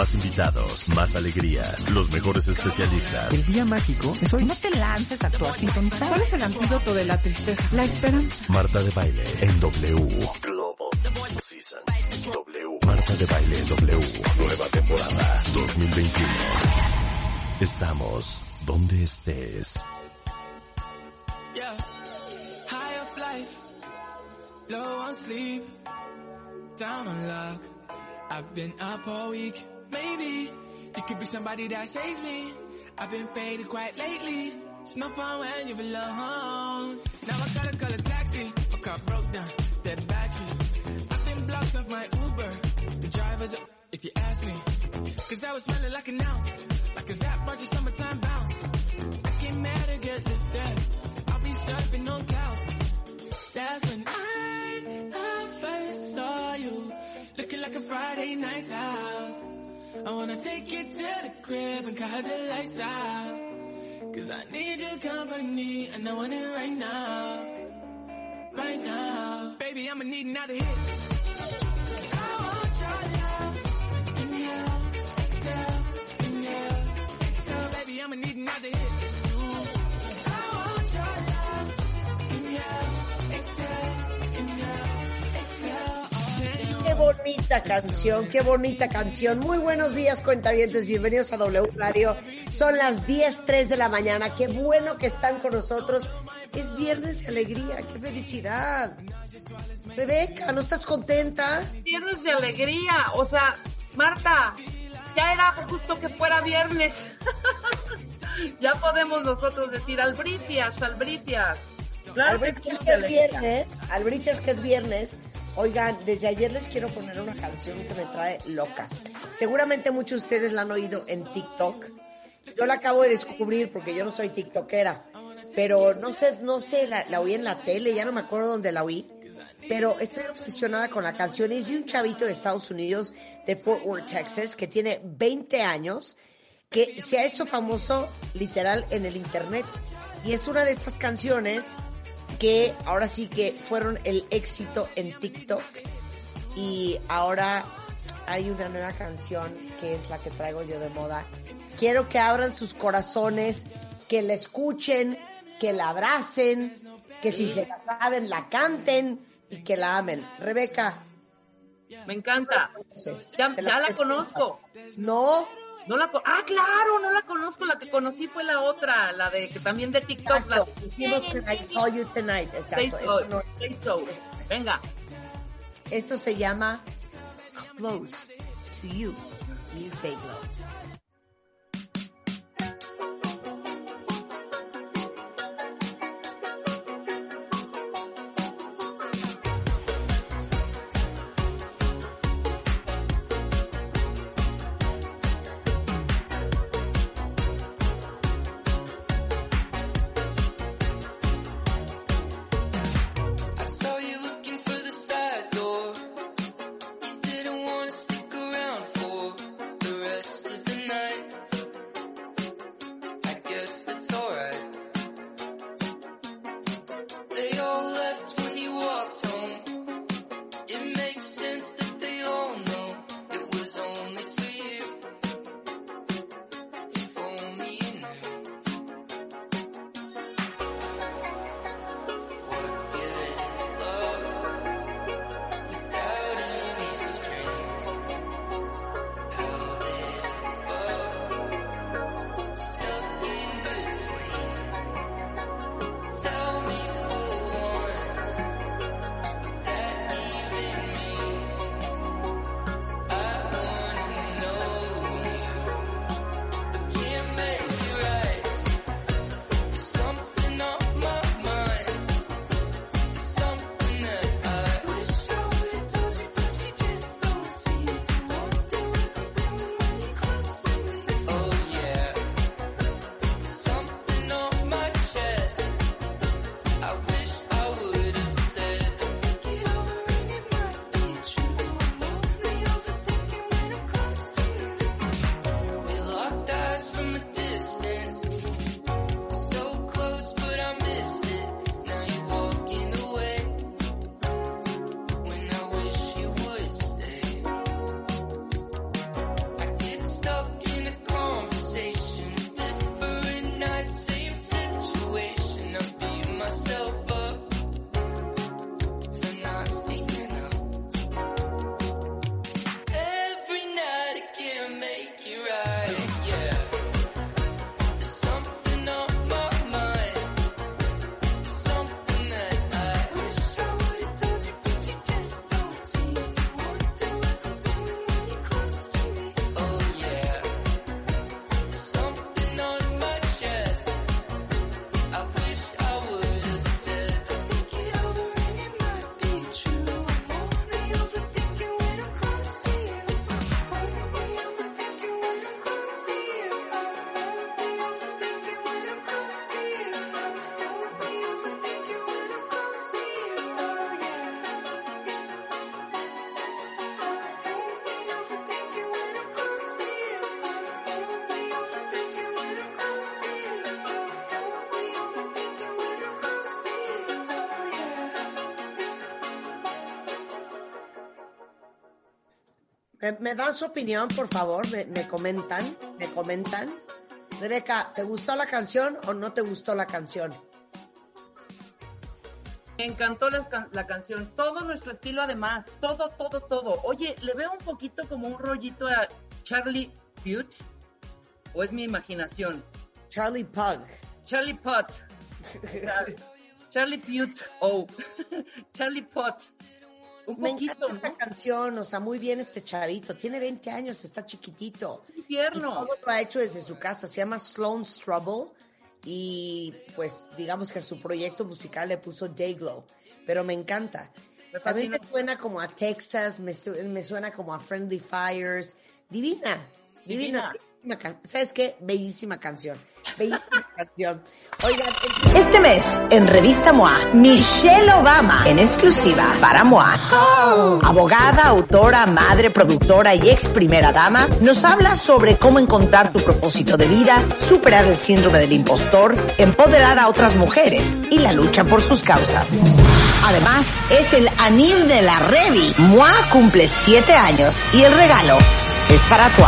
Más invitados, más alegrías, los mejores especialistas. El día mágico es hoy. No te lances a actuar sin sintonizar. ¿Cuál es el antídoto de la tristeza? La esperanza. Marta de baile en W. Global Season. W. Marta de baile en W. Nueva temporada 2021. Estamos donde estés. Yeah. High up life, low on sleep, down on luck. I've been up all week. Maybe you could be somebody that saves me. I've been faded quite lately. It's no fun when you're alone. Now I gotta call a taxi. My car broke down, dead battery. I've been blocked off my Uber. The driver's up, if you ask me. Cause I was smelling like an ounce. Like a Zap Roger summertime bounce. I get mad to get lifted. I'll be surfing on clouds. That's when I, I first saw you. Looking like a Friday night house. I wanna take you to the crib and cut the lights out. Cause I need your company and I want it right now. Right now. Baby, I'ma need another hit. Bonita canción, qué bonita canción. Muy buenos días, cuentavientes. Bienvenidos a W Radio. Son las 10.03 de la mañana. Qué bueno que están con nosotros. Es viernes de alegría. Qué felicidad. Rebeca, ¿no estás contenta? viernes de alegría. O sea, Marta, ya era justo que fuera viernes. ya podemos nosotros decir albricias, albricias. Claro que Albricias que es alegría. viernes. Albricias que es viernes. Oigan, desde ayer les quiero poner una canción que me trae loca. Seguramente muchos de ustedes la han oído en TikTok. Yo la acabo de descubrir porque yo no soy tiktokera. Pero no sé, no sé, la, la oí en la tele, ya no me acuerdo dónde la oí. Pero estoy obsesionada con la canción. Es de un chavito de Estados Unidos, de Fort Worth, Texas, que tiene 20 años, que se ha hecho famoso literal en el internet. Y es una de estas canciones que ahora sí que fueron el éxito en TikTok. Y ahora hay una nueva canción que es la que traigo yo de moda. Quiero que abran sus corazones, que la escuchen, que la abracen, que si se la saben la canten y que la amen. Rebeca. Me encanta. entonces, Ya, ¿te ya la conozco. No, No la ah, claro, no la conozco. La que conocí fue la otra, la de que también de TikTok. La exacto. Hicimos que I Saw You Tonight. Exacto. Esto, no- so. Venga. esto se llama Close to You. Y Fake Love. ¿Me, me dan su opinión, por favor? ¿Me, me comentan? ¿Me comentan? Rebeca, ¿te gustó la canción o no te gustó la canción? Me encantó can- la canción, todo nuestro estilo además, todo, todo, todo. Oye, le veo un poquito como un rollito a Charlie Puth, o es mi imaginación. Charlie Pug. Charlie Puth. Charlie Puth, oh, Charlie Puth. Un Me poquito, encanta esta canción, o sea, muy bien este chavito. Tiene 20 años, está chiquitito. Tierno. todo lo ha hecho desde su casa. Se llama Sloan Strubble y pues digamos que a su proyecto musical le puso Dayglow. Pero me encanta. Me También me suena como a Texas, me, su- me suena como a Friendly Fires. Divina, divina. Divina. ¿Sabes qué? Bellísima canción. Bellísima canción. Este mes, en Revista MOA, Michelle Obama, en exclusiva para MOA. Abogada, autora, madre, productora y ex primera dama, nos habla sobre cómo encontrar tu propósito de vida, superar el síndrome del impostor, empoderar a otras mujeres y la lucha por sus causas. Además, es el anil de la Revi. MOA cumple siete años y el regalo es para tu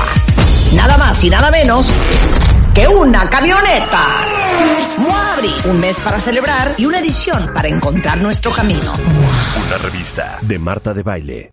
Nada más y nada menos que una camioneta. Muabri, un mes para celebrar y una edición para encontrar nuestro camino. Una revista de Marta de Baile.